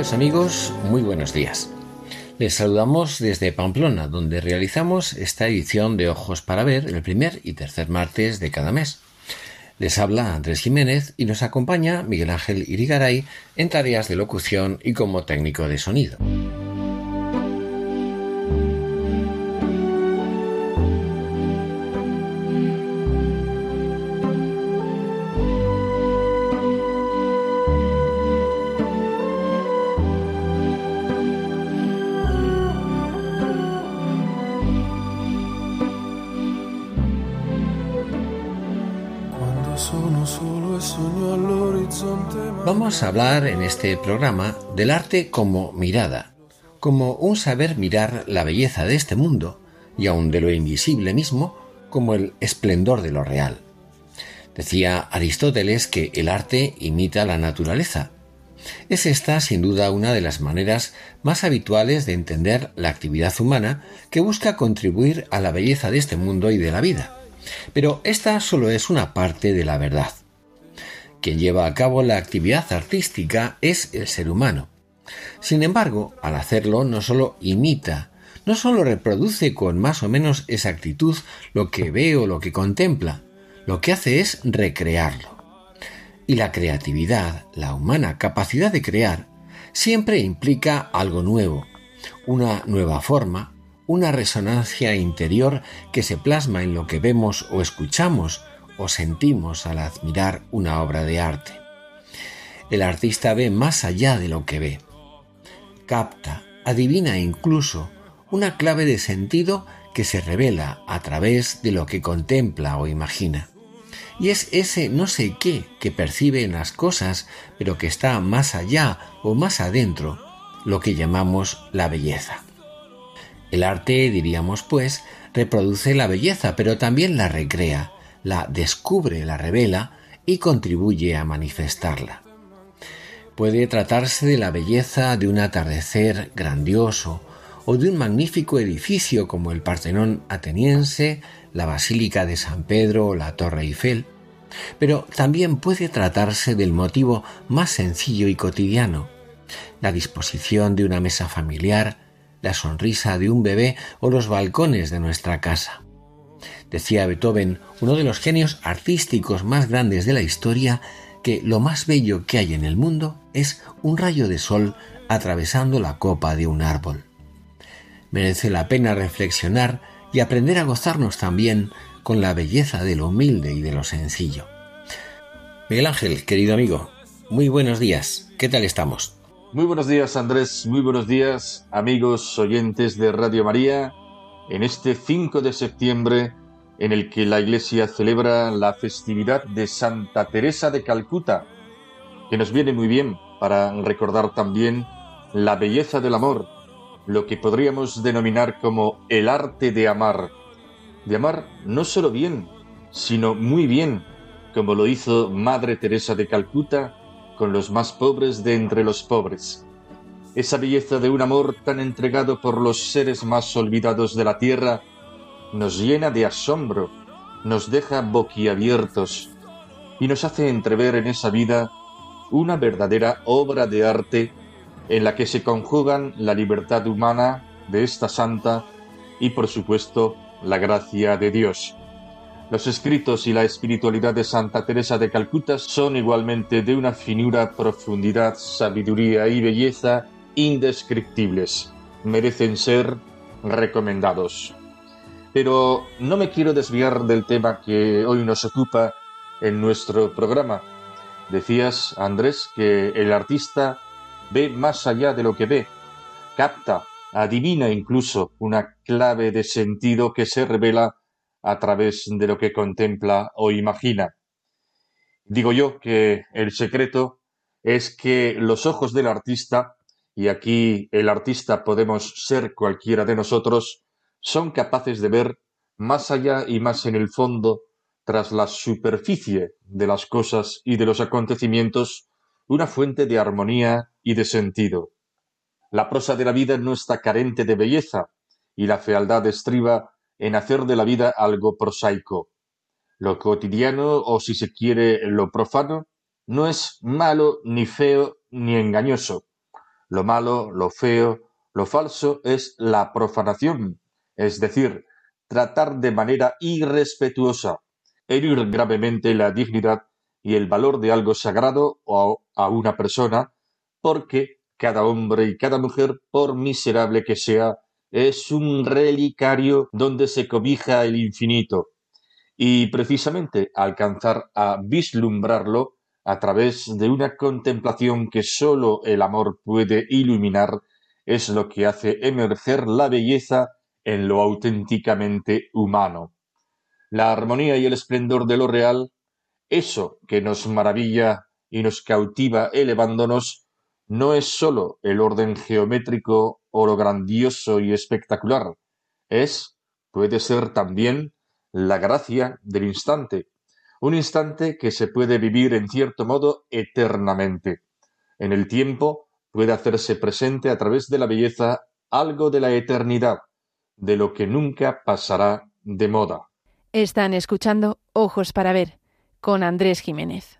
Amigos, muy buenos días. Les saludamos desde Pamplona, donde realizamos esta edición de Ojos para Ver el primer y tercer martes de cada mes. Les habla Andrés Jiménez y nos acompaña Miguel Ángel Irigaray en tareas de locución y como técnico de sonido. Hablar en este programa del arte como mirada, como un saber mirar la belleza de este mundo y aun de lo invisible mismo como el esplendor de lo real. Decía Aristóteles que el arte imita la naturaleza. Es esta, sin duda, una de las maneras más habituales de entender la actividad humana que busca contribuir a la belleza de este mundo y de la vida. Pero esta solo es una parte de la verdad. Quien lleva a cabo la actividad artística es el ser humano. Sin embargo, al hacerlo no solo imita, no solo reproduce con más o menos exactitud lo que ve o lo que contempla, lo que hace es recrearlo. Y la creatividad, la humana capacidad de crear, siempre implica algo nuevo, una nueva forma, una resonancia interior que se plasma en lo que vemos o escuchamos, sentimos al admirar una obra de arte. El artista ve más allá de lo que ve. Capta, adivina incluso una clave de sentido que se revela a través de lo que contempla o imagina. Y es ese no sé qué que percibe en las cosas, pero que está más allá o más adentro, lo que llamamos la belleza. El arte, diríamos pues, reproduce la belleza, pero también la recrea, la descubre, la revela y contribuye a manifestarla. Puede tratarse de la belleza de un atardecer grandioso o de un magnífico edificio como el Partenón ateniense, la Basílica de San Pedro o la Torre Eiffel, pero también puede tratarse del motivo más sencillo y cotidiano, la disposición de una mesa familiar, la sonrisa de un bebé o los balcones de nuestra casa. Decía Beethoven, uno de los genios artísticos más grandes de la historia, que lo más bello que hay en el mundo es un rayo de sol atravesando la copa de un árbol. Merece la pena reflexionar y aprender a gozarnos también con la belleza de lo humilde y de lo sencillo. Miguel Ángel, querido amigo, muy buenos días. ¿Qué tal estamos? Muy buenos días, Andrés. Muy buenos días, amigos oyentes de Radio María. En este 5 de septiembre en el que la Iglesia celebra la festividad de Santa Teresa de Calcuta, que nos viene muy bien para recordar también la belleza del amor, lo que podríamos denominar como el arte de amar, de amar no solo bien, sino muy bien, como lo hizo Madre Teresa de Calcuta con los más pobres de entre los pobres. Esa belleza de un amor tan entregado por los seres más olvidados de la tierra, nos llena de asombro, nos deja boquiabiertos y nos hace entrever en esa vida una verdadera obra de arte en la que se conjugan la libertad humana de esta santa y por supuesto la gracia de Dios. Los escritos y la espiritualidad de Santa Teresa de Calcuta son igualmente de una finura, profundidad, sabiduría y belleza indescriptibles. Merecen ser recomendados. Pero no me quiero desviar del tema que hoy nos ocupa en nuestro programa. Decías, Andrés, que el artista ve más allá de lo que ve, capta, adivina incluso una clave de sentido que se revela a través de lo que contempla o imagina. Digo yo que el secreto es que los ojos del artista, y aquí el artista podemos ser cualquiera de nosotros, son capaces de ver más allá y más en el fondo, tras la superficie de las cosas y de los acontecimientos, una fuente de armonía y de sentido. La prosa de la vida no está carente de belleza, y la fealdad estriba en hacer de la vida algo prosaico. Lo cotidiano, o si se quiere lo profano, no es malo, ni feo, ni engañoso. Lo malo, lo feo, lo falso es la profanación, es decir, tratar de manera irrespetuosa, herir gravemente la dignidad y el valor de algo sagrado o a una persona, porque cada hombre y cada mujer, por miserable que sea, es un relicario donde se cobija el infinito. Y precisamente alcanzar a vislumbrarlo a través de una contemplación que sólo el amor puede iluminar es lo que hace emerger la belleza en lo auténticamente humano. La armonía y el esplendor de lo real, eso que nos maravilla y nos cautiva elevándonos, no es sólo el orden geométrico o lo grandioso y espectacular, es, puede ser también, la gracia del instante, un instante que se puede vivir en cierto modo eternamente. En el tiempo puede hacerse presente a través de la belleza algo de la eternidad, de lo que nunca pasará de moda. Están escuchando Ojos para Ver con Andrés Jiménez.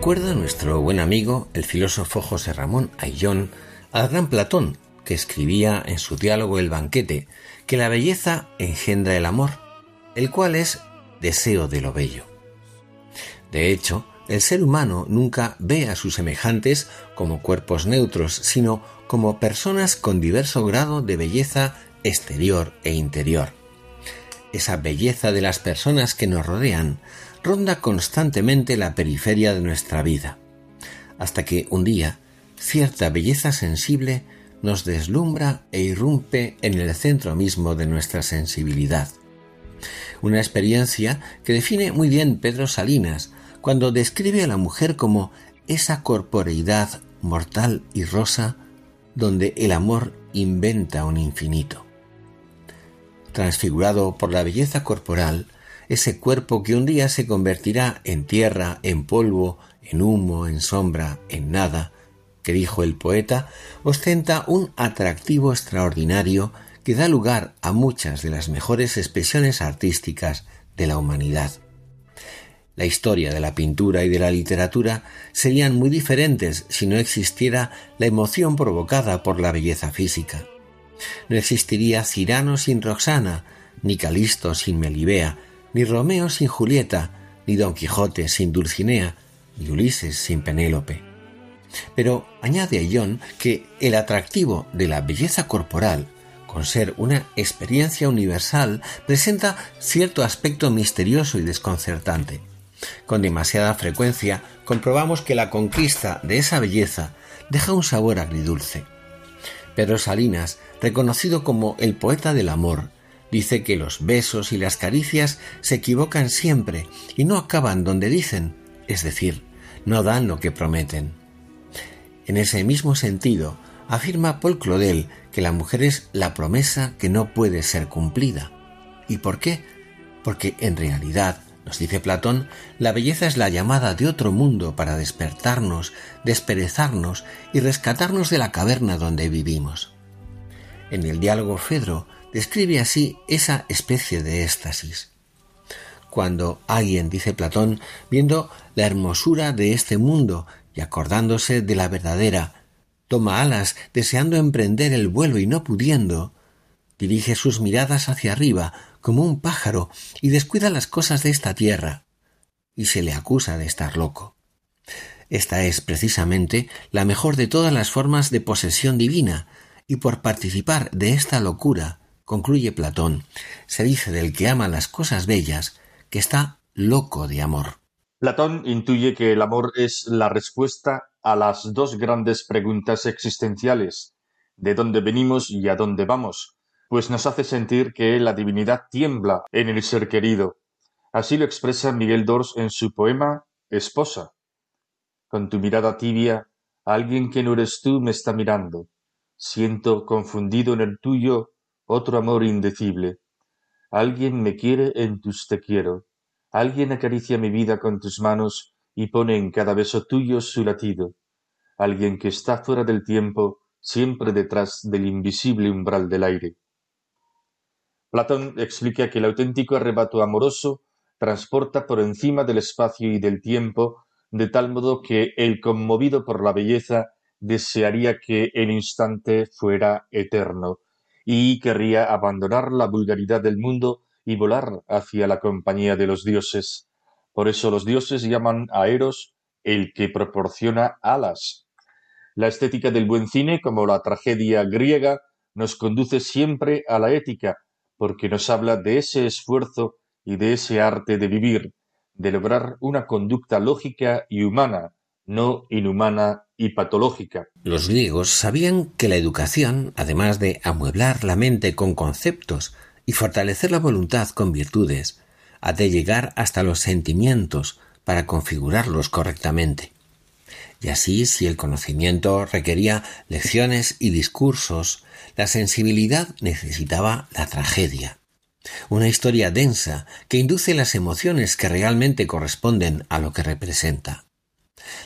Recuerda nuestro buen amigo, el filósofo José Ramón Ayllón, al gran Platón, que escribía en su diálogo El banquete, que la belleza engendra el amor, el cual es deseo de lo bello. De hecho, el ser humano nunca ve a sus semejantes como cuerpos neutros, sino como personas con diverso grado de belleza exterior e interior. Esa belleza de las personas que nos rodean ronda constantemente la periferia de nuestra vida, hasta que un día cierta belleza sensible nos deslumbra e irrumpe en el centro mismo de nuestra sensibilidad. Una experiencia que define muy bien Pedro Salinas cuando describe a la mujer como esa corporeidad mortal y rosa donde el amor inventa un infinito. Transfigurado por la belleza corporal, ese cuerpo que un día se convertirá en tierra, en polvo, en humo, en sombra, en nada, que dijo el poeta, ostenta un atractivo extraordinario que da lugar a muchas de las mejores expresiones artísticas de la humanidad. La historia de la pintura y de la literatura serían muy diferentes si no existiera la emoción provocada por la belleza física. No existiría Cirano sin Roxana, ni Calisto sin Melibea, ni Romeo sin Julieta, ni Don Quijote sin Dulcinea, ni Ulises sin Penélope. Pero añade John que el atractivo de la belleza corporal, con ser una experiencia universal, presenta cierto aspecto misterioso y desconcertante. Con demasiada frecuencia comprobamos que la conquista de esa belleza deja un sabor agridulce. Pedro Salinas, reconocido como el poeta del amor, Dice que los besos y las caricias se equivocan siempre y no acaban donde dicen, es decir, no dan lo que prometen. En ese mismo sentido, afirma Paul Claudel que la mujer es la promesa que no puede ser cumplida. ¿Y por qué? Porque en realidad, nos dice Platón, la belleza es la llamada de otro mundo para despertarnos, desperezarnos y rescatarnos de la caverna donde vivimos. En el diálogo Fedro describe así esa especie de éxtasis. Cuando alguien, dice Platón, viendo la hermosura de este mundo y acordándose de la verdadera, toma alas deseando emprender el vuelo y no pudiendo, dirige sus miradas hacia arriba como un pájaro y descuida las cosas de esta tierra, y se le acusa de estar loco. Esta es precisamente la mejor de todas las formas de posesión divina, y por participar de esta locura, concluye Platón, se dice del que ama las cosas bellas que está loco de amor. Platón intuye que el amor es la respuesta a las dos grandes preguntas existenciales, de dónde venimos y a dónde vamos, pues nos hace sentir que la divinidad tiembla en el ser querido. Así lo expresa Miguel Dors en su poema Esposa. Con tu mirada tibia, alguien que no eres tú me está mirando. Siento confundido en el tuyo otro amor indecible. Alguien me quiere en tus te quiero. Alguien acaricia mi vida con tus manos y pone en cada beso tuyo su latido. Alguien que está fuera del tiempo, siempre detrás del invisible umbral del aire. Platón explica que el auténtico arrebato amoroso transporta por encima del espacio y del tiempo, de tal modo que el conmovido por la belleza desearía que el instante fuera eterno, y querría abandonar la vulgaridad del mundo y volar hacia la compañía de los dioses. Por eso los dioses llaman a Eros el que proporciona alas. La estética del buen cine, como la tragedia griega, nos conduce siempre a la ética, porque nos habla de ese esfuerzo y de ese arte de vivir, de lograr una conducta lógica y humana, no inhumana y patológica. Los griegos sabían que la educación, además de amueblar la mente con conceptos y fortalecer la voluntad con virtudes, ha de llegar hasta los sentimientos para configurarlos correctamente. Y así, si el conocimiento requería lecciones y discursos, la sensibilidad necesitaba la tragedia, una historia densa que induce las emociones que realmente corresponden a lo que representa.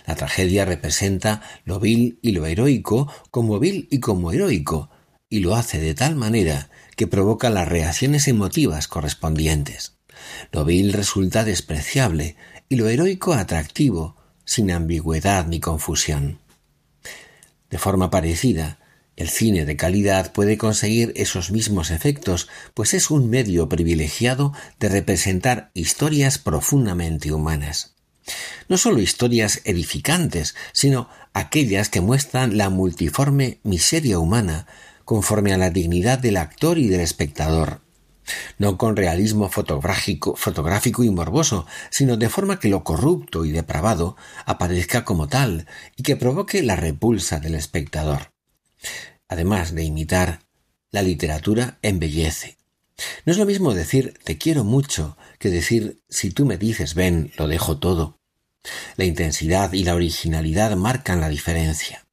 La tragedia representa lo vil y lo heroico como vil y como heroico, y lo hace de tal manera que provoca las reacciones emotivas correspondientes. Lo vil resulta despreciable y lo heroico atractivo, sin ambigüedad ni confusión. De forma parecida, el cine de calidad puede conseguir esos mismos efectos, pues es un medio privilegiado de representar historias profundamente humanas. No solo historias edificantes, sino aquellas que muestran la multiforme miseria humana conforme a la dignidad del actor y del espectador. No con realismo fotográfico, fotográfico y morboso, sino de forma que lo corrupto y depravado aparezca como tal y que provoque la repulsa del espectador. Además de imitar, la literatura embellece. No es lo mismo decir te quiero mucho que decir si tú me dices ven, lo dejo todo. La intensidad y la originalidad marcan la diferencia.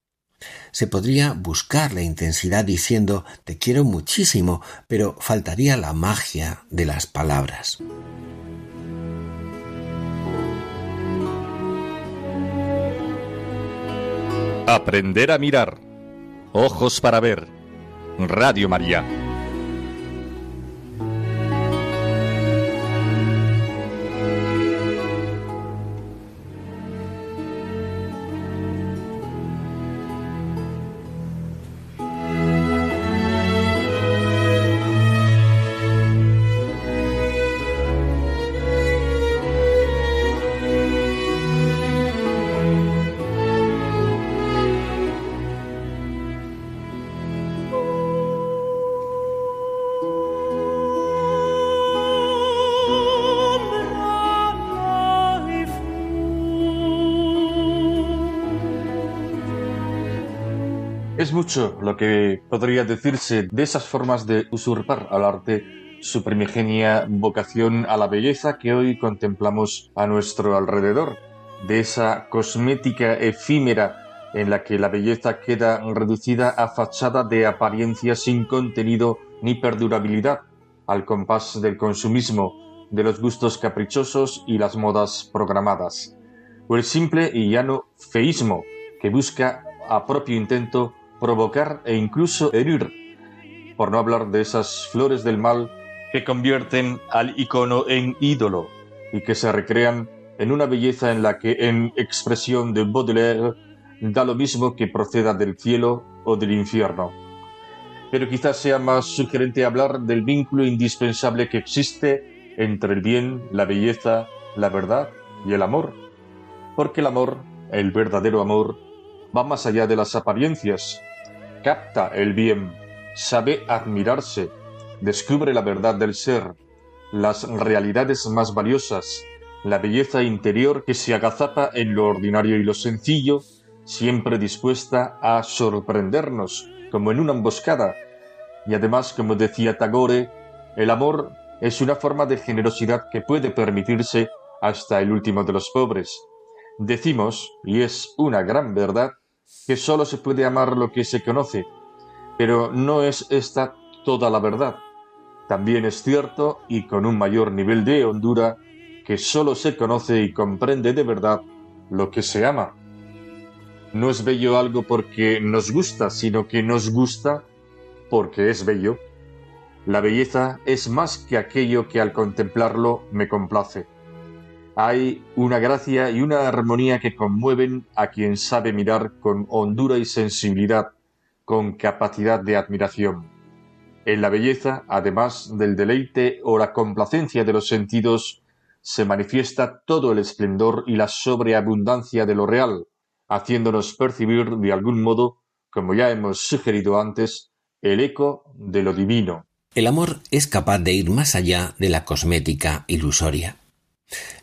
Se podría buscar la intensidad diciendo te quiero muchísimo, pero faltaría la magia de las palabras. Aprender a mirar. Ojos para ver. Radio María. Mucho lo que podría decirse de esas formas de usurpar al arte su primigenia vocación a la belleza que hoy contemplamos a nuestro alrededor, de esa cosmética efímera en la que la belleza queda reducida a fachada de apariencia sin contenido ni perdurabilidad, al compás del consumismo, de los gustos caprichosos y las modas programadas, o el simple y llano feísmo que busca a propio intento provocar e incluso herir, por no hablar de esas flores del mal que convierten al icono en ídolo y que se recrean en una belleza en la que, en expresión de Baudelaire, da lo mismo que proceda del cielo o del infierno. Pero quizás sea más sugerente hablar del vínculo indispensable que existe entre el bien, la belleza, la verdad y el amor. Porque el amor, el verdadero amor, va más allá de las apariencias, capta el bien, sabe admirarse, descubre la verdad del ser, las realidades más valiosas, la belleza interior que se agazapa en lo ordinario y lo sencillo, siempre dispuesta a sorprendernos, como en una emboscada. Y además, como decía Tagore, el amor es una forma de generosidad que puede permitirse hasta el último de los pobres. Decimos, y es una gran verdad, que sólo se puede amar lo que se conoce, pero no es esta toda la verdad. También es cierto, y con un mayor nivel de hondura, que sólo se conoce y comprende de verdad lo que se ama. No es bello algo porque nos gusta, sino que nos gusta porque es bello. La belleza es más que aquello que al contemplarlo me complace. Hay una gracia y una armonía que conmueven a quien sabe mirar con hondura y sensibilidad, con capacidad de admiración. En la belleza, además del deleite o la complacencia de los sentidos, se manifiesta todo el esplendor y la sobreabundancia de lo real, haciéndonos percibir de algún modo, como ya hemos sugerido antes, el eco de lo divino. El amor es capaz de ir más allá de la cosmética ilusoria.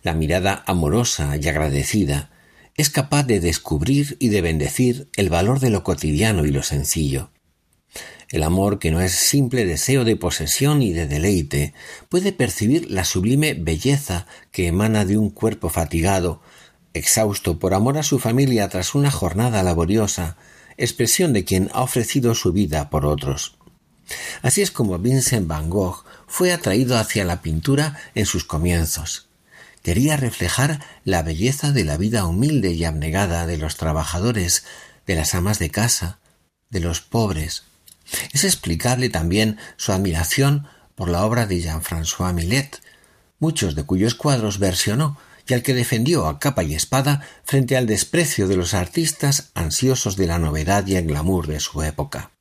La mirada amorosa y agradecida es capaz de descubrir y de bendecir el valor de lo cotidiano y lo sencillo. El amor, que no es simple deseo de posesión y de deleite, puede percibir la sublime belleza que emana de un cuerpo fatigado, exhausto por amor a su familia tras una jornada laboriosa, expresión de quien ha ofrecido su vida por otros. Así es como Vincent van Gogh fue atraído hacia la pintura en sus comienzos. Quería reflejar la belleza de la vida humilde y abnegada de los trabajadores, de las amas de casa, de los pobres, es explicable también su admiración por la obra de Jean-François Millet, muchos de cuyos cuadros versionó y al que defendió a capa y espada frente al desprecio de los artistas ansiosos de la novedad y el glamour de su época.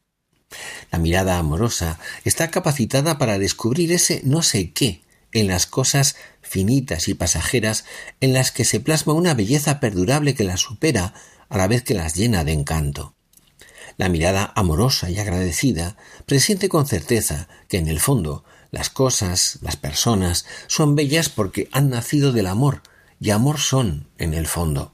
La mirada amorosa está capacitada para descubrir ese no sé qué en las cosas finitas y pasajeras en las que se plasma una belleza perdurable que las supera a la vez que las llena de encanto. La mirada amorosa y agradecida presiente con certeza que en el fondo las cosas, las personas, son bellas porque han nacido del amor, y amor son en el fondo.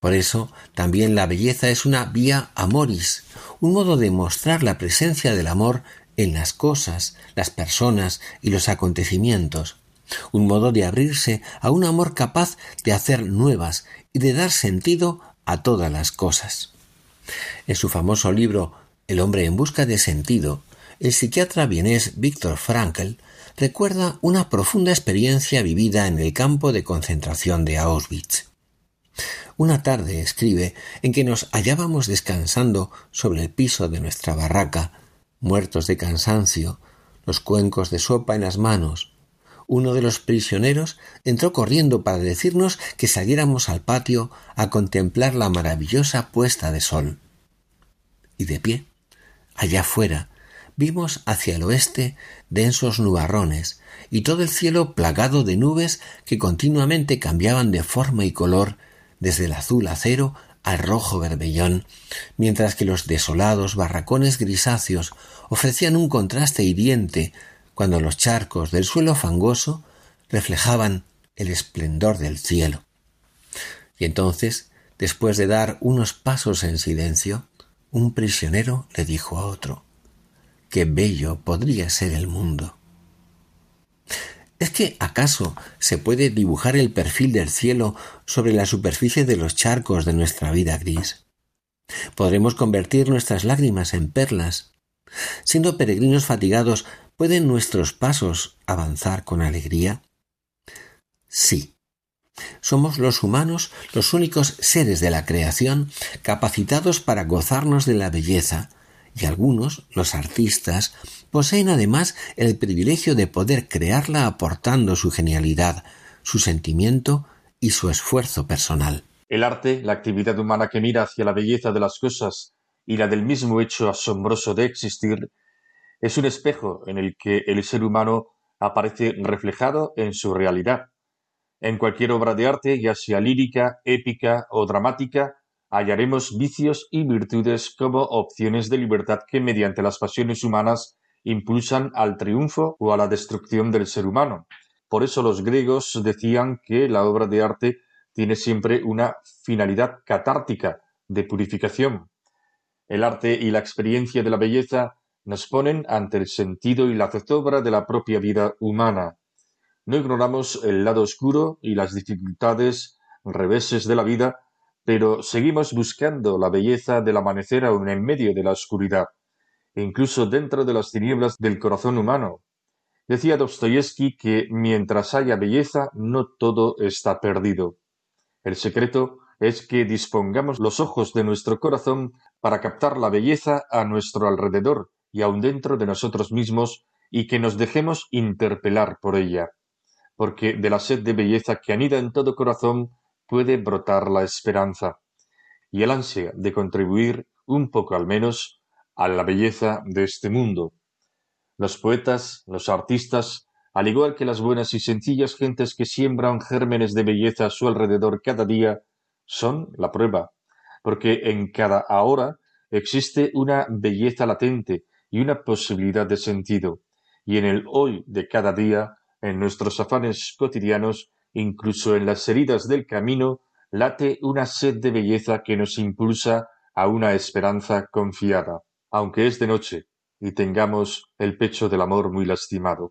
Por eso también la belleza es una vía amoris, un modo de mostrar la presencia del amor en las cosas, las personas y los acontecimientos, un modo de abrirse a un amor capaz de hacer nuevas y de dar sentido a todas las cosas. En su famoso libro El hombre en busca de sentido, el psiquiatra vienés Víctor Frankl recuerda una profunda experiencia vivida en el campo de concentración de Auschwitz. Una tarde, escribe, en que nos hallábamos descansando sobre el piso de nuestra barraca, muertos de cansancio, los cuencos de sopa en las manos, uno de los prisioneros entró corriendo para decirnos que saliéramos al patio a contemplar la maravillosa puesta de sol. Y de pie, allá fuera, vimos hacia el oeste densos nubarrones y todo el cielo plagado de nubes que continuamente cambiaban de forma y color desde el azul acero al rojo berbellón, mientras que los desolados barracones grisáceos ofrecían un contraste hiriente cuando los charcos del suelo fangoso reflejaban el esplendor del cielo. Y entonces, después de dar unos pasos en silencio, un prisionero le dijo a otro Qué bello podría ser el mundo. ¿Es que acaso se puede dibujar el perfil del cielo sobre la superficie de los charcos de nuestra vida gris? ¿Podremos convertir nuestras lágrimas en perlas? Siendo peregrinos fatigados, ¿pueden nuestros pasos avanzar con alegría? Sí. Somos los humanos los únicos seres de la creación capacitados para gozarnos de la belleza, y algunos, los artistas, poseen además el privilegio de poder crearla aportando su genialidad, su sentimiento y su esfuerzo personal. El arte, la actividad humana que mira hacia la belleza de las cosas y la del mismo hecho asombroso de existir, es un espejo en el que el ser humano aparece reflejado en su realidad. En cualquier obra de arte, ya sea lírica, épica o dramática, hallaremos vicios y virtudes como opciones de libertad que mediante las pasiones humanas impulsan al triunfo o a la destrucción del ser humano. Por eso los griegos decían que la obra de arte tiene siempre una finalidad catártica de purificación. El arte y la experiencia de la belleza nos ponen ante el sentido y la zozobra de la propia vida humana. No ignoramos el lado oscuro y las dificultades, reveses de la vida, pero seguimos buscando la belleza del amanecer aún en medio de la oscuridad, incluso dentro de las tinieblas del corazón humano. Decía Dostoyevsky que mientras haya belleza no todo está perdido. El secreto es que dispongamos los ojos de nuestro corazón para captar la belleza a nuestro alrededor y aun dentro de nosotros mismos y que nos dejemos interpelar por ella, porque de la sed de belleza que anida en todo corazón puede brotar la esperanza y el ansia de contribuir un poco al menos a la belleza de este mundo. Los poetas, los artistas, al igual que las buenas y sencillas gentes que siembran gérmenes de belleza a su alrededor cada día, son la prueba, porque en cada ahora existe una belleza latente y una posibilidad de sentido, y en el hoy de cada día, en nuestros afanes cotidianos, incluso en las heridas del camino, late una sed de belleza que nos impulsa a una esperanza confiada, aunque es de noche y tengamos el pecho del amor muy lastimado.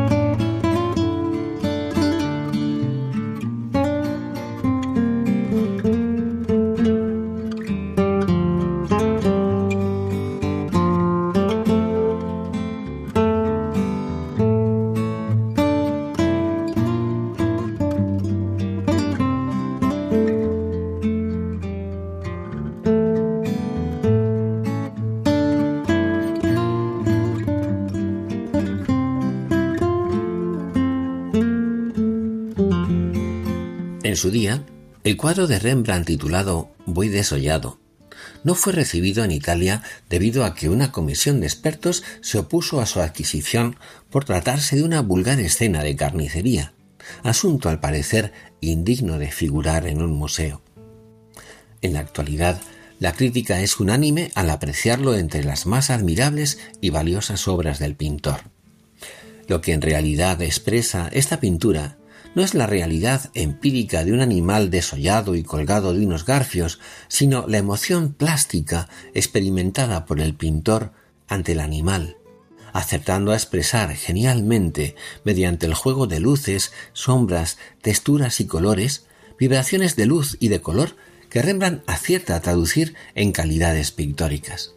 Cuadro de Rembrandt titulado Voy desollado no fue recibido en Italia debido a que una comisión de expertos se opuso a su adquisición por tratarse de una vulgar escena de carnicería, asunto al parecer indigno de figurar en un museo. En la actualidad, la crítica es unánime al apreciarlo entre las más admirables y valiosas obras del pintor. Lo que en realidad expresa esta pintura no es la realidad empírica de un animal desollado y colgado de unos garfios, sino la emoción plástica experimentada por el pintor ante el animal, acertando a expresar genialmente, mediante el juego de luces, sombras, texturas y colores, vibraciones de luz y de color que Rembrandt acierta a traducir en calidades pictóricas.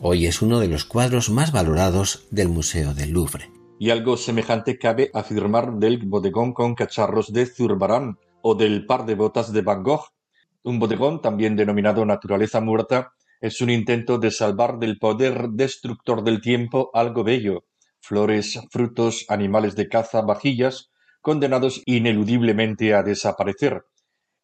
Hoy es uno de los cuadros más valorados del Museo del Louvre y algo semejante cabe afirmar del bodegón con cacharros de Zurbarán o del par de botas de Van Gogh. Un bodegón, también denominado naturaleza muerta, es un intento de salvar del poder destructor del tiempo algo bello, flores, frutos, animales de caza, vajillas, condenados ineludiblemente a desaparecer.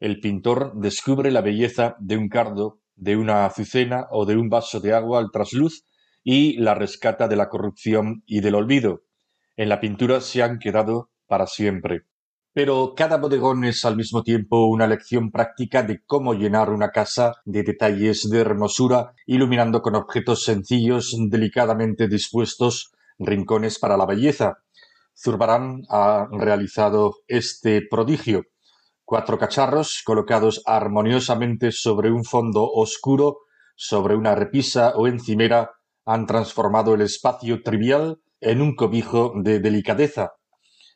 El pintor descubre la belleza de un cardo, de una azucena o de un vaso de agua al trasluz y la rescata de la corrupción y del olvido en la pintura se han quedado para siempre. pero cada bodegón es al mismo tiempo una lección práctica de cómo llenar una casa de detalles de hermosura, iluminando con objetos sencillos, delicadamente dispuestos, rincones para la belleza. Zurbarán ha realizado este prodigio. Cuatro cacharros colocados armoniosamente sobre un fondo oscuro, sobre una repisa o encimera, han transformado el espacio trivial en un cobijo de delicadeza.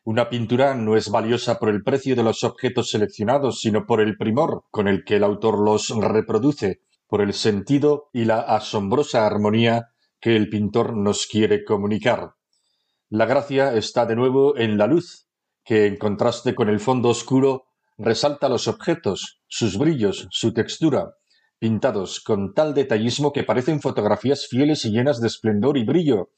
Una pintura no es valiosa por el precio de los objetos seleccionados, sino por el primor con el que el autor los reproduce, por el sentido y la asombrosa armonía que el pintor nos quiere comunicar. La gracia está de nuevo en la luz, que en contraste con el fondo oscuro resalta los objetos, sus brillos, su textura, pintados con tal detallismo que parecen fotografías fieles y llenas de esplendor y brillo,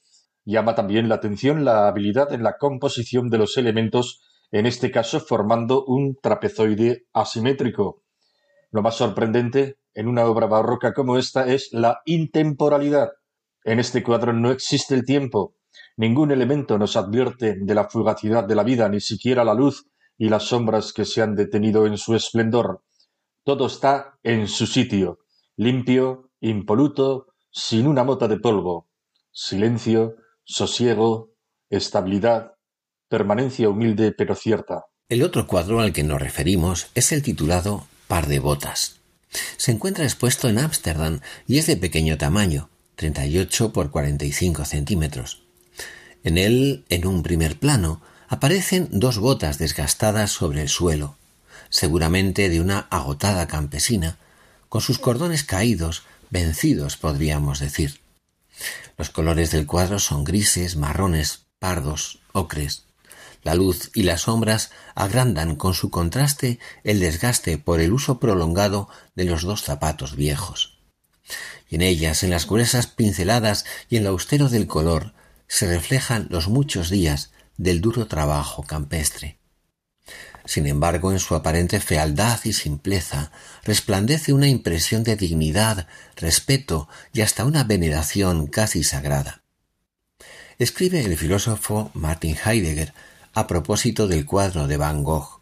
Llama también la atención la habilidad en la composición de los elementos, en este caso formando un trapezoide asimétrico. Lo más sorprendente en una obra barroca como esta es la intemporalidad. En este cuadro no existe el tiempo. Ningún elemento nos advierte de la fugacidad de la vida, ni siquiera la luz y las sombras que se han detenido en su esplendor. Todo está en su sitio, limpio, impoluto, sin una mota de polvo. Silencio, sosiego, estabilidad, permanencia humilde pero cierta. El otro cuadro al que nos referimos es el titulado Par de botas. Se encuentra expuesto en Ámsterdam y es de pequeño tamaño, 38 por 45 centímetros. En él, en un primer plano, aparecen dos botas desgastadas sobre el suelo, seguramente de una agotada campesina, con sus cordones caídos, vencidos podríamos decir. Los colores del cuadro son grises, marrones, pardos, ocres. La luz y las sombras agrandan con su contraste el desgaste por el uso prolongado de los dos zapatos viejos. Y en ellas, en las gruesas pinceladas y en lo austero del color, se reflejan los muchos días del duro trabajo campestre. Sin embargo, en su aparente fealdad y simpleza resplandece una impresión de dignidad, respeto y hasta una veneración casi sagrada. Escribe el filósofo Martin Heidegger a propósito del cuadro de Van Gogh.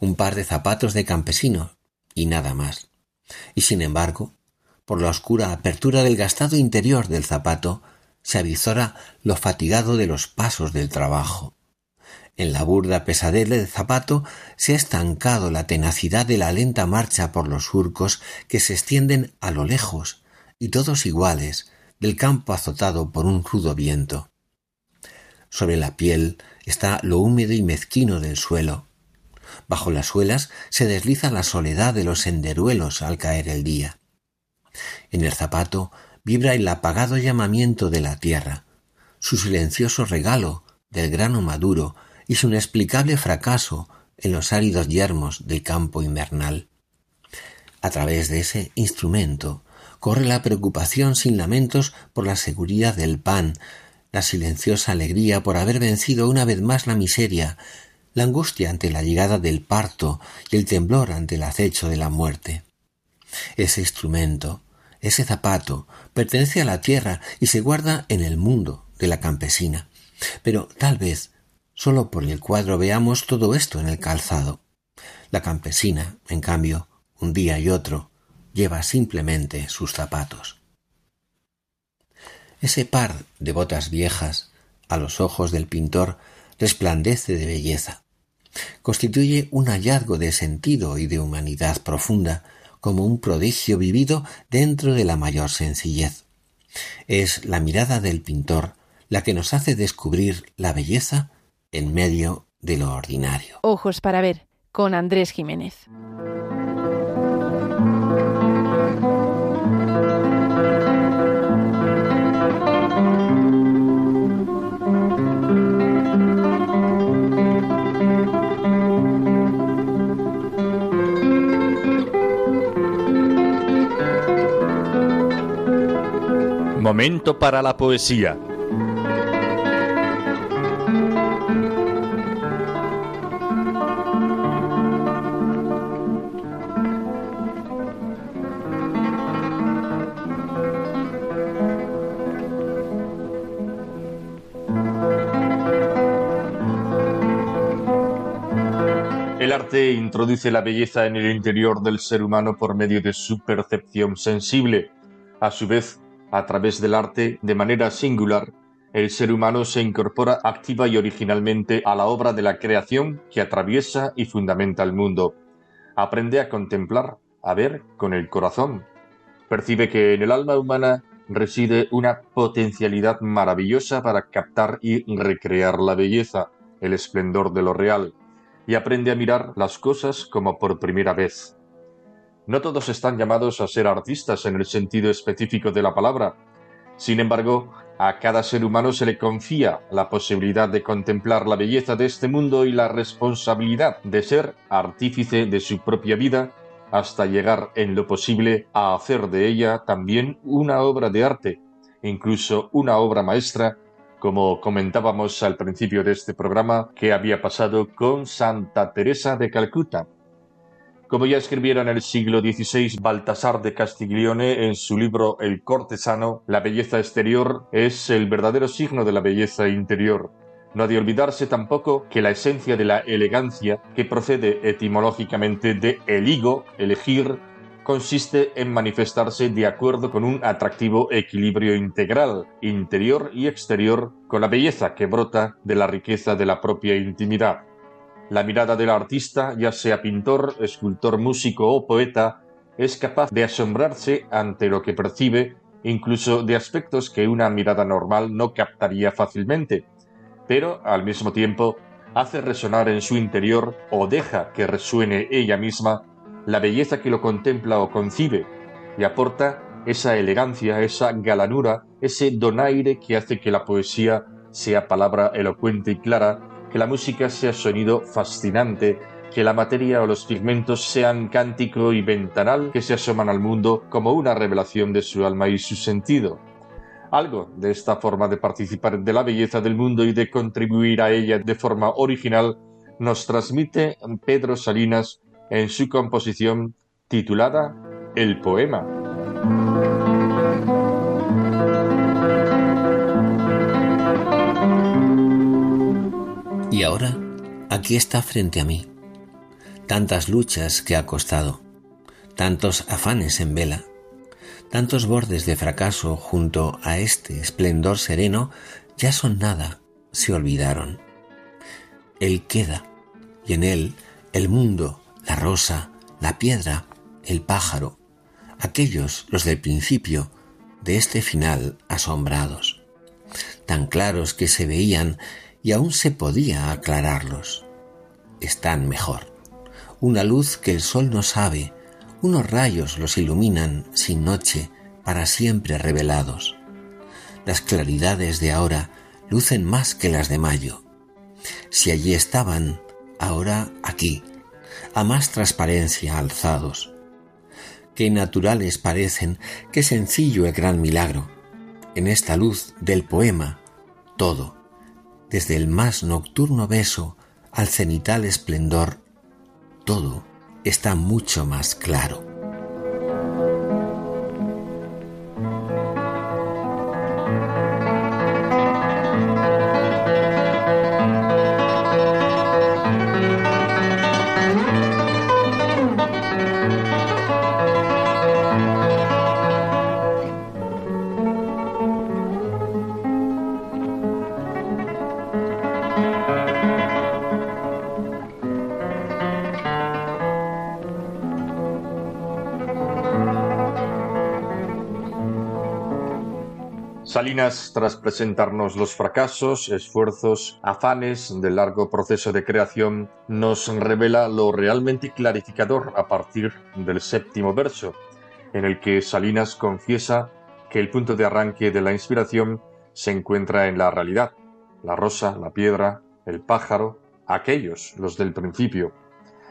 Un par de zapatos de campesino y nada más. Y sin embargo, por la oscura apertura del gastado interior del zapato, se avizora lo fatigado de los pasos del trabajo en la burda pesadez del zapato se ha estancado la tenacidad de la lenta marcha por los surcos que se extienden a lo lejos, y todos iguales, del campo azotado por un rudo viento. Sobre la piel está lo húmedo y mezquino del suelo. Bajo las suelas se desliza la soledad de los senderuelos al caer el día. En el zapato vibra el apagado llamamiento de la tierra, su silencioso regalo del grano maduro y su inexplicable fracaso en los áridos yermos del campo invernal. A través de ese instrumento corre la preocupación sin lamentos por la seguridad del pan, la silenciosa alegría por haber vencido una vez más la miseria, la angustia ante la llegada del parto y el temblor ante el acecho de la muerte. Ese instrumento, ese zapato, pertenece a la tierra y se guarda en el mundo de la campesina. Pero tal vez Solo por el cuadro veamos todo esto en el calzado. La campesina, en cambio, un día y otro, lleva simplemente sus zapatos. Ese par de botas viejas, a los ojos del pintor, resplandece de belleza. Constituye un hallazgo de sentido y de humanidad profunda, como un prodigio vivido dentro de la mayor sencillez. Es la mirada del pintor la que nos hace descubrir la belleza en medio de lo ordinario. Ojos para ver, con Andrés Jiménez. Momento para la poesía. Arte introduce la belleza en el interior del ser humano por medio de su percepción sensible. A su vez, a través del arte, de manera singular, el ser humano se incorpora activa y originalmente a la obra de la creación que atraviesa y fundamenta el mundo. Aprende a contemplar, a ver con el corazón. Percibe que en el alma humana reside una potencialidad maravillosa para captar y recrear la belleza, el esplendor de lo real, y aprende a mirar las cosas como por primera vez. No todos están llamados a ser artistas en el sentido específico de la palabra. Sin embargo, a cada ser humano se le confía la posibilidad de contemplar la belleza de este mundo y la responsabilidad de ser artífice de su propia vida hasta llegar en lo posible a hacer de ella también una obra de arte, incluso una obra maestra, como comentábamos al principio de este programa que había pasado con Santa Teresa de Calcuta. Como ya escribiera en el siglo XVI Baltasar de Castiglione en su libro El cortesano, la belleza exterior es el verdadero signo de la belleza interior no ha de olvidarse tampoco que la esencia de la elegancia, que procede etimológicamente de eligo, elegir, consiste en manifestarse de acuerdo con un atractivo equilibrio integral, interior y exterior, con la belleza que brota de la riqueza de la propia intimidad. La mirada del artista, ya sea pintor, escultor, músico o poeta, es capaz de asombrarse ante lo que percibe, incluso de aspectos que una mirada normal no captaría fácilmente pero al mismo tiempo hace resonar en su interior o deja que resuene ella misma la belleza que lo contempla o concibe y aporta esa elegancia, esa galanura, ese donaire que hace que la poesía sea palabra elocuente y clara, que la música sea sonido fascinante, que la materia o los pigmentos sean cántico y ventanal que se asoman al mundo como una revelación de su alma y su sentido. Algo de esta forma de participar de la belleza del mundo y de contribuir a ella de forma original nos transmite Pedro Salinas en su composición titulada El poema. Y ahora, aquí está frente a mí. Tantas luchas que ha costado, tantos afanes en vela Tantos bordes de fracaso junto a este esplendor sereno ya son nada, se olvidaron. Él queda, y en él el mundo, la rosa, la piedra, el pájaro, aquellos los del principio de este final asombrados, tan claros que se veían y aún se podía aclararlos. Están mejor. Una luz que el sol no sabe, unos rayos los iluminan sin noche, para siempre revelados. Las claridades de ahora lucen más que las de mayo. Si allí estaban, ahora aquí, a más transparencia alzados. Qué naturales parecen, qué sencillo el gran milagro. En esta luz del poema, todo, desde el más nocturno beso al cenital esplendor, todo está mucho más claro. Tras presentarnos los fracasos, esfuerzos, afanes del largo proceso de creación, nos revela lo realmente clarificador a partir del séptimo verso, en el que Salinas confiesa que el punto de arranque de la inspiración se encuentra en la realidad, la rosa, la piedra, el pájaro, aquellos, los del principio.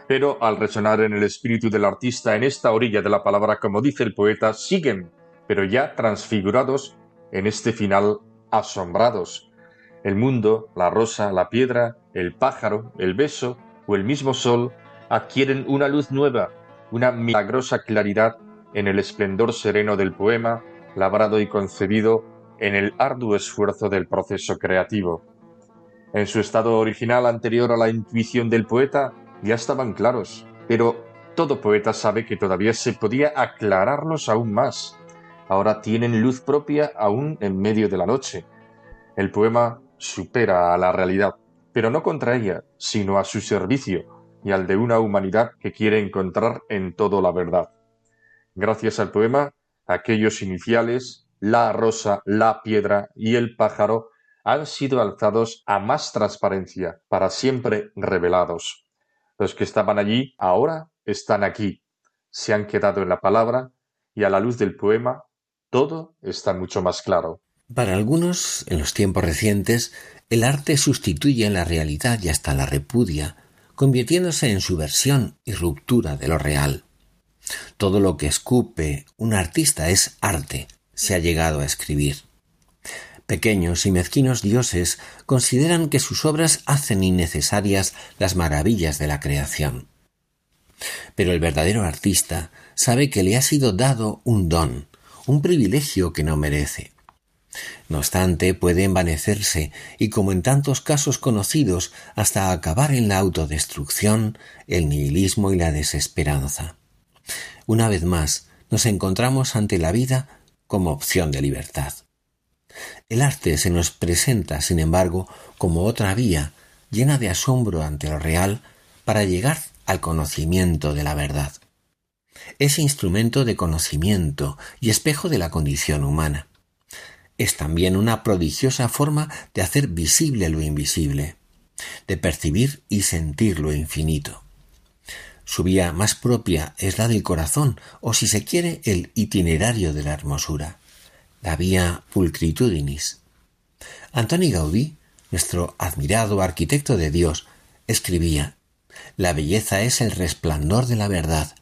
Pero al resonar en el espíritu del artista en esta orilla de la palabra, como dice el poeta, siguen, pero ya transfigurados en este final asombrados. El mundo, la rosa, la piedra, el pájaro, el beso o el mismo sol adquieren una luz nueva, una milagrosa claridad en el esplendor sereno del poema, labrado y concebido en el arduo esfuerzo del proceso creativo. En su estado original anterior a la intuición del poeta, ya estaban claros, pero todo poeta sabe que todavía se podía aclararlos aún más. Ahora tienen luz propia aún en medio de la noche. El poema supera a la realidad, pero no contra ella, sino a su servicio y al de una humanidad que quiere encontrar en todo la verdad. Gracias al poema, aquellos iniciales, la rosa, la piedra y el pájaro han sido alzados a más transparencia, para siempre revelados. Los que estaban allí ahora están aquí, se han quedado en la palabra y a la luz del poema todo está mucho más claro. Para algunos, en los tiempos recientes, el arte sustituye la realidad y hasta la repudia, convirtiéndose en su versión y ruptura de lo real. Todo lo que escupe un artista es arte, se ha llegado a escribir. Pequeños y mezquinos dioses consideran que sus obras hacen innecesarias las maravillas de la creación. Pero el verdadero artista sabe que le ha sido dado un don, un privilegio que no merece. No obstante, puede envanecerse y, como en tantos casos conocidos, hasta acabar en la autodestrucción, el nihilismo y la desesperanza. Una vez más, nos encontramos ante la vida como opción de libertad. El arte se nos presenta, sin embargo, como otra vía llena de asombro ante lo real para llegar al conocimiento de la verdad. Es instrumento de conocimiento y espejo de la condición humana. Es también una prodigiosa forma de hacer visible lo invisible, de percibir y sentir lo infinito. Su vía más propia es la del corazón, o si se quiere, el itinerario de la hermosura la vía pulcritudinis. Antoni Gaudí, nuestro admirado arquitecto de Dios, escribía La belleza es el resplandor de la verdad,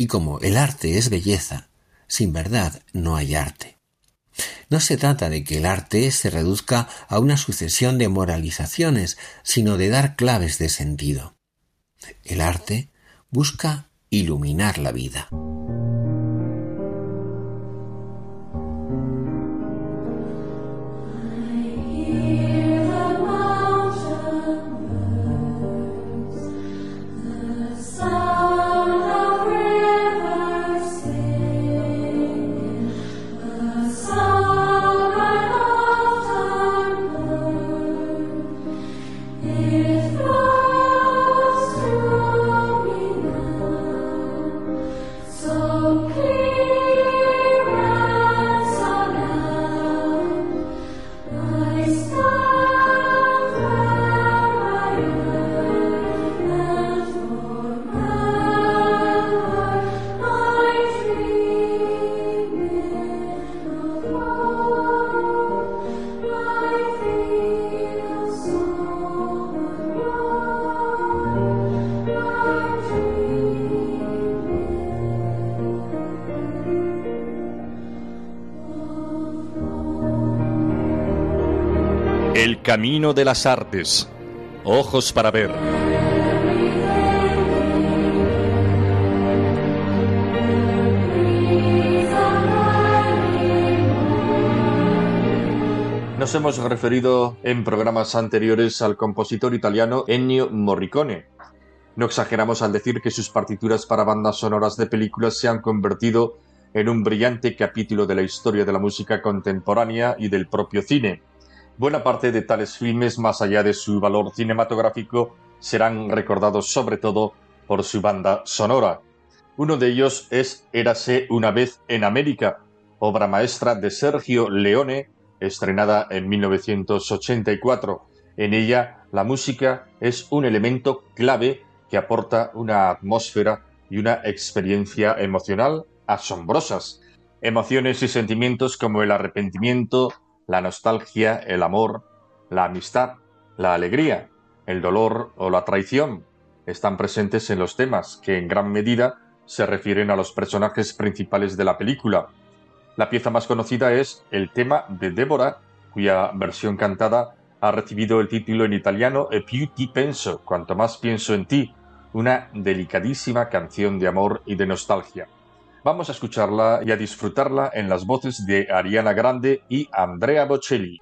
y como el arte es belleza, sin verdad no hay arte. No se trata de que el arte se reduzca a una sucesión de moralizaciones, sino de dar claves de sentido. El arte busca iluminar la vida. Camino de las artes. Ojos para ver. Nos hemos referido en programas anteriores al compositor italiano Ennio Morricone. No exageramos al decir que sus partituras para bandas sonoras de películas se han convertido en un brillante capítulo de la historia de la música contemporánea y del propio cine. Buena parte de tales filmes, más allá de su valor cinematográfico, serán recordados sobre todo por su banda sonora. Uno de ellos es Érase una vez en América, obra maestra de Sergio Leone, estrenada en 1984. En ella, la música es un elemento clave que aporta una atmósfera y una experiencia emocional asombrosas. Emociones y sentimientos como el arrepentimiento, la nostalgia, el amor, la amistad, la alegría, el dolor o la traición están presentes en los temas que en gran medida se refieren a los personajes principales de la película. La pieza más conocida es el tema de Débora, cuya versión cantada ha recibido el título en italiano E più ti penso, cuanto más pienso en ti, una delicadísima canción de amor y de nostalgia. Vamos a escucharla y a disfrutarla en las voces de Ariana Grande y Andrea Bocelli.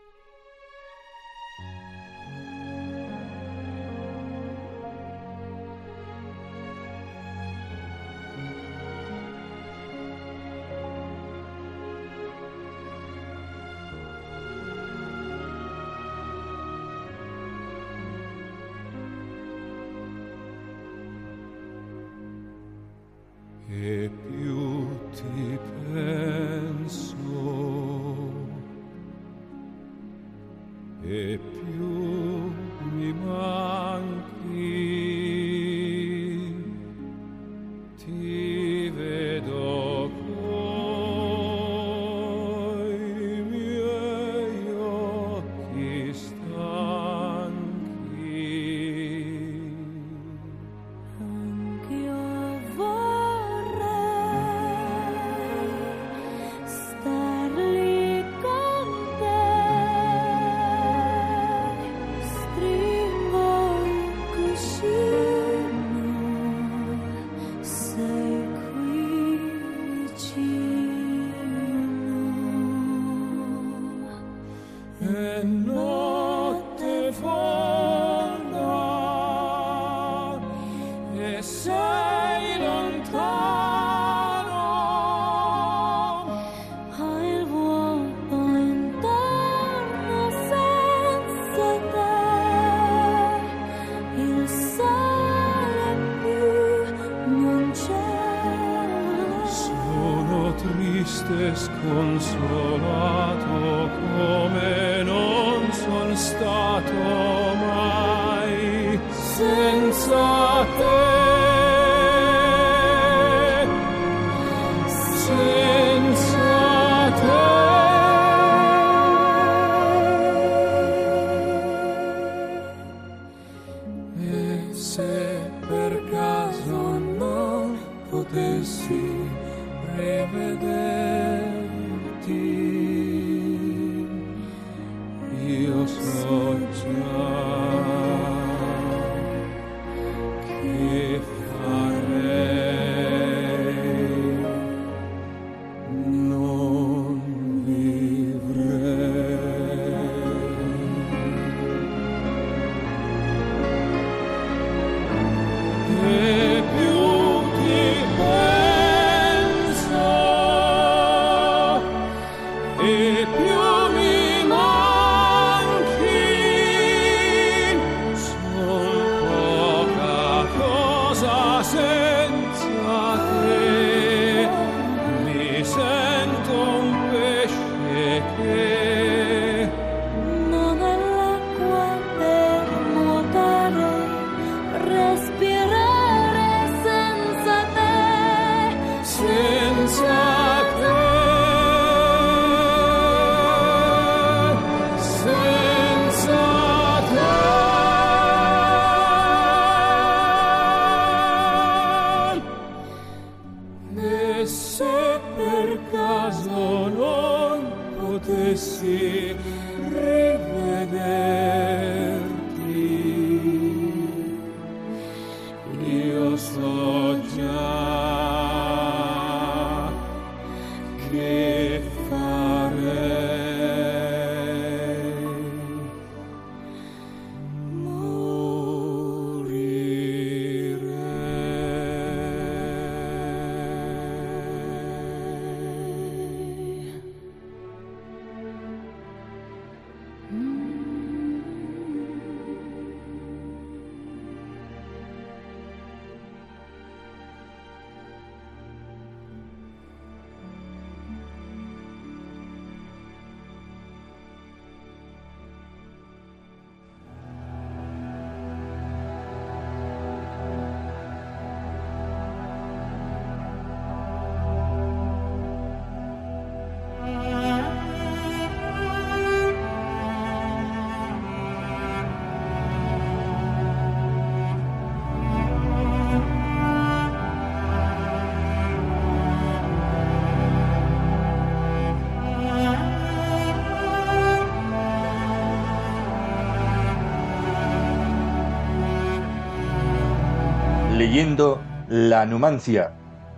Leyendo La Numancia,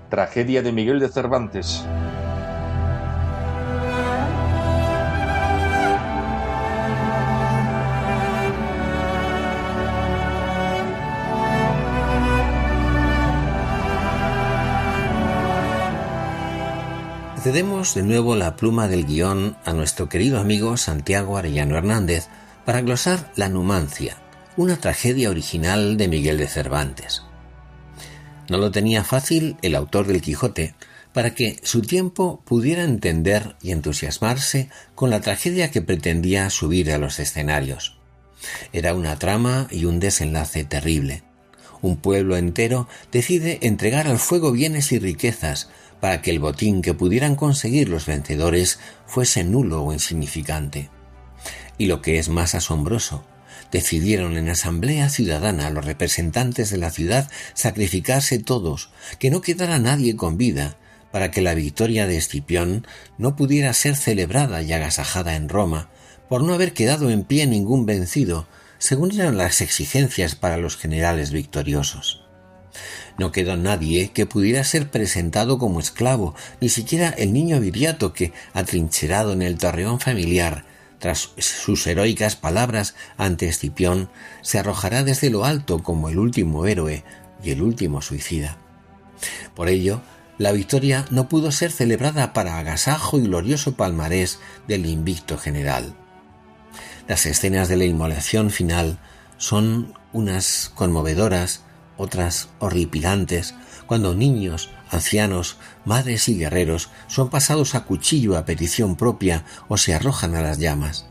tragedia de Miguel de Cervantes. Cedemos de nuevo la pluma del guion a nuestro querido amigo Santiago Arellano Hernández para glosar La Numancia, una tragedia original de Miguel de Cervantes. No lo tenía fácil el autor del Quijote, para que su tiempo pudiera entender y entusiasmarse con la tragedia que pretendía subir a los escenarios. Era una trama y un desenlace terrible. Un pueblo entero decide entregar al fuego bienes y riquezas para que el botín que pudieran conseguir los vencedores fuese nulo o insignificante. Y lo que es más asombroso, decidieron en asamblea ciudadana los representantes de la ciudad sacrificarse todos, que no quedara nadie con vida, para que la victoria de Escipión no pudiera ser celebrada y agasajada en Roma, por no haber quedado en pie ningún vencido, según eran las exigencias para los generales victoriosos. No quedó nadie que pudiera ser presentado como esclavo, ni siquiera el niño viriato que, atrincherado en el torreón familiar, tras sus heroicas palabras ante Escipión, se arrojará desde lo alto como el último héroe y el último suicida. Por ello, la victoria no pudo ser celebrada para agasajo y glorioso palmarés del invicto general. Las escenas de la inmolación final son unas conmovedoras, otras horripilantes, cuando niños, ancianos, madres y guerreros son pasados a cuchillo a petición propia o se arrojan a las llamas.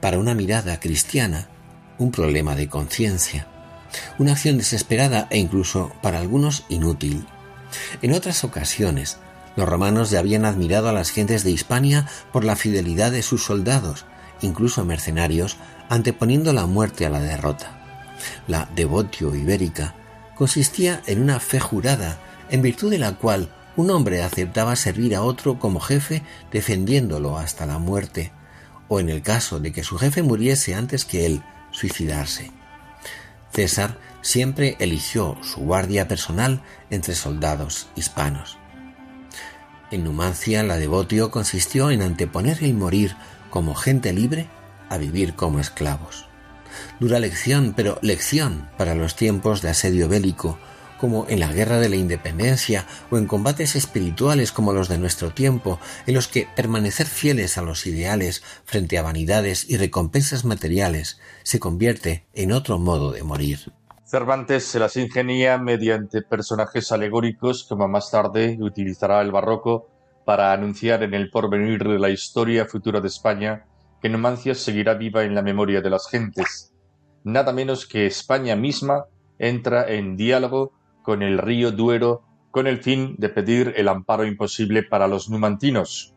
Para una mirada cristiana, un problema de conciencia, una acción desesperada e incluso para algunos inútil. En otras ocasiones, los romanos ya habían admirado a las gentes de Hispania por la fidelidad de sus soldados, incluso mercenarios, anteponiendo la muerte a la derrota. La devotio ibérica consistía en una fe jurada, en virtud de la cual un hombre aceptaba servir a otro como jefe defendiéndolo hasta la muerte, o en el caso de que su jefe muriese antes que él, suicidarse. César siempre eligió su guardia personal entre soldados hispanos. En Numancia la devotio consistió en anteponer el morir como gente libre a vivir como esclavos. Dura lección, pero lección para los tiempos de asedio bélico, como en la guerra de la independencia o en combates espirituales como los de nuestro tiempo, en los que permanecer fieles a los ideales frente a vanidades y recompensas materiales se convierte en otro modo de morir. Cervantes se las ingenia mediante personajes alegóricos como más tarde utilizará el barroco para anunciar en el porvenir de la historia futura de España que Numancia seguirá viva en la memoria de las gentes. Nada menos que España misma entra en diálogo con el río Duero con el fin de pedir el amparo imposible para los numantinos.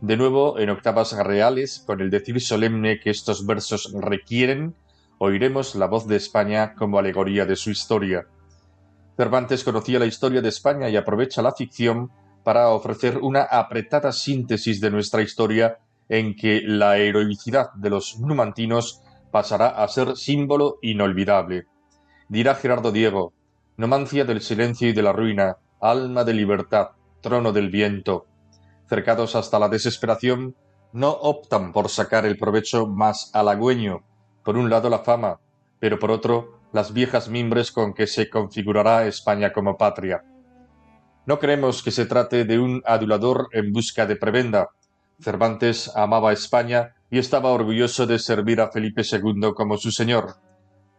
De nuevo, en octavas reales, con el decir solemne que estos versos requieren, oiremos la voz de España como alegoría de su historia. Cervantes conocía la historia de España y aprovecha la ficción para ofrecer una apretada síntesis de nuestra historia en que la heroicidad de los numantinos pasará a ser símbolo inolvidable. Dirá Gerardo Diego, Numancia del silencio y de la ruina, alma de libertad, trono del viento. Cercados hasta la desesperación, no optan por sacar el provecho más halagüeño, por un lado la fama, pero por otro las viejas mimbres con que se configurará España como patria. No creemos que se trate de un adulador en busca de prebenda. Cervantes amaba a España y estaba orgulloso de servir a Felipe II como su señor,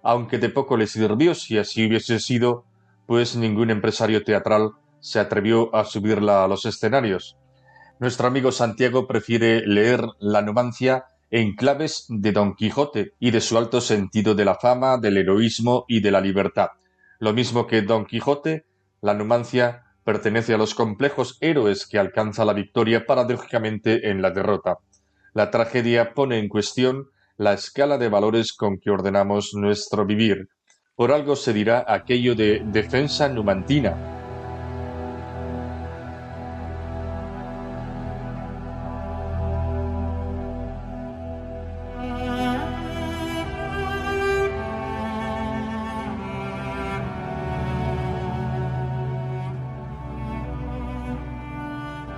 aunque de poco le sirvió si así hubiese sido, pues ningún empresario teatral se atrevió a subirla a los escenarios. Nuestro amigo Santiago prefiere leer La Numancia en claves de Don Quijote y de su alto sentido de la fama, del heroísmo y de la libertad. Lo mismo que Don Quijote, la Numancia pertenece a los complejos héroes que alcanza la victoria paradójicamente en la derrota. La tragedia pone en cuestión la escala de valores con que ordenamos nuestro vivir. Por algo se dirá aquello de defensa numantina,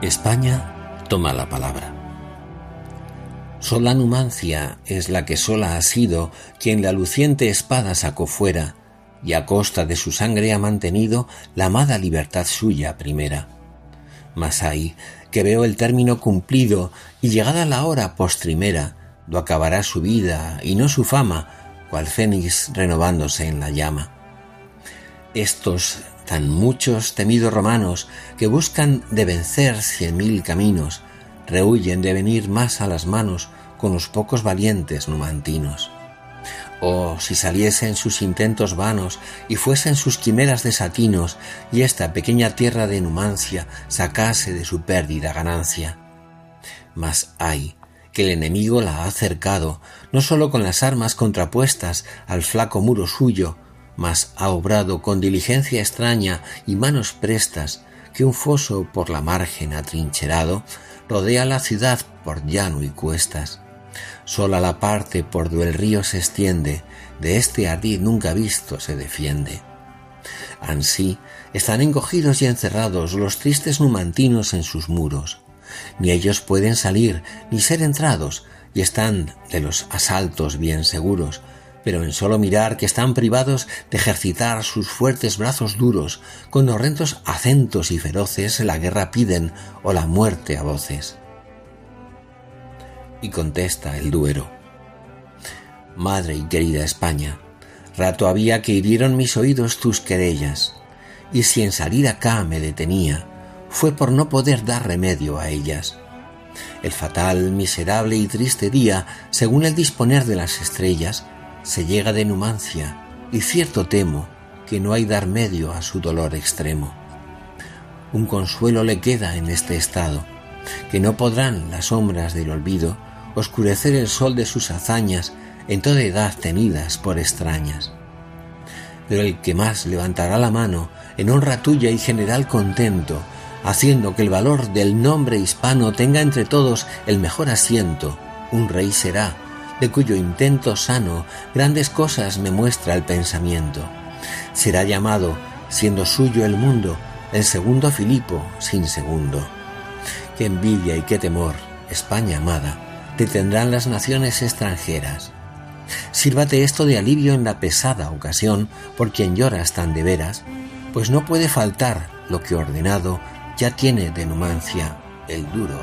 España toma la palabra. Sola Numancia es la que sola ha sido quien la luciente espada sacó fuera, y a costa de su sangre ha mantenido la amada libertad suya primera. Mas hay que veo el término cumplido, y llegada la hora postrimera, do acabará su vida y no su fama, cual fénix renovándose en la llama. Estos tan muchos temidos romanos que buscan de vencer cien mil caminos, rehuyen de venir más a las manos con los pocos valientes numantinos. Oh, si saliesen sus intentos vanos y fuesen sus quimeras desatinos, y esta pequeña tierra de Numancia sacase de su pérdida ganancia. Mas ay, que el enemigo la ha cercado, no sólo con las armas contrapuestas al flaco muro suyo, mas ha obrado con diligencia extraña y manos prestas, que un foso por la margen atrincherado rodea la ciudad por llano y cuestas. Sola la parte por do el río se extiende, de este ardid nunca visto se defiende. Ansí están encogidos y encerrados los tristes numantinos en sus muros. Ni ellos pueden salir ni ser entrados, y están de los asaltos bien seguros, pero en solo mirar que están privados de ejercitar sus fuertes brazos duros, con horrendos acentos y feroces la guerra piden o la muerte a voces. Y contesta el Duero. Madre y querida España, rato había que hirieron mis oídos tus querellas, y si en salir acá me detenía, fue por no poder dar remedio a ellas. El fatal, miserable y triste día, según el disponer de las estrellas, se llega de Numancia, y cierto temo que no hay dar medio a su dolor extremo. Un consuelo le queda en este estado, que no podrán las sombras del olvido oscurecer el sol de sus hazañas en toda edad tenidas por extrañas. Pero el que más levantará la mano en honra tuya y general contento, haciendo que el valor del nombre hispano tenga entre todos el mejor asiento, un rey será, de cuyo intento sano grandes cosas me muestra el pensamiento. Será llamado, siendo suyo el mundo, el segundo Filipo sin segundo. Qué envidia y qué temor, España amada, te tendrán las naciones extranjeras. Sírvate esto de alivio en la pesada ocasión por quien lloras tan de veras, pues no puede faltar lo que ordenado ya tiene de Numancia el duro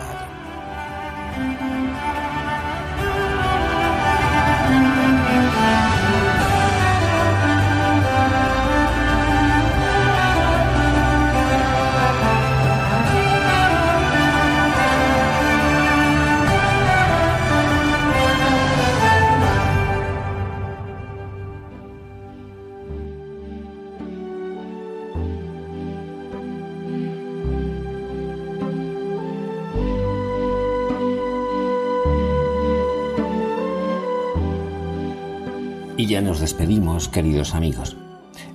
despedimos, queridos amigos.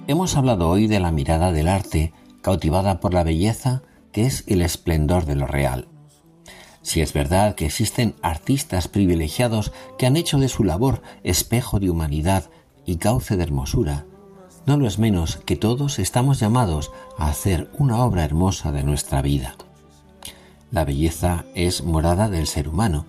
Hemos hablado hoy de la mirada del arte cautivada por la belleza que es el esplendor de lo real. Si es verdad que existen artistas privilegiados que han hecho de su labor espejo de humanidad y cauce de hermosura, no lo es menos que todos estamos llamados a hacer una obra hermosa de nuestra vida. La belleza es morada del ser humano,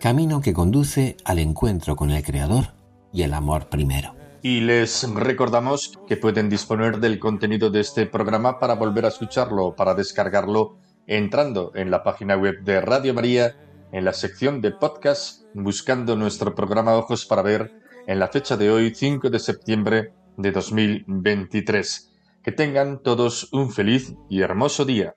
camino que conduce al encuentro con el Creador y el amor primero. Y les recordamos que pueden disponer del contenido de este programa para volver a escucharlo para descargarlo entrando en la página web de Radio María en la sección de podcast buscando nuestro programa Ojos para Ver en la fecha de hoy 5 de septiembre de 2023. Que tengan todos un feliz y hermoso día.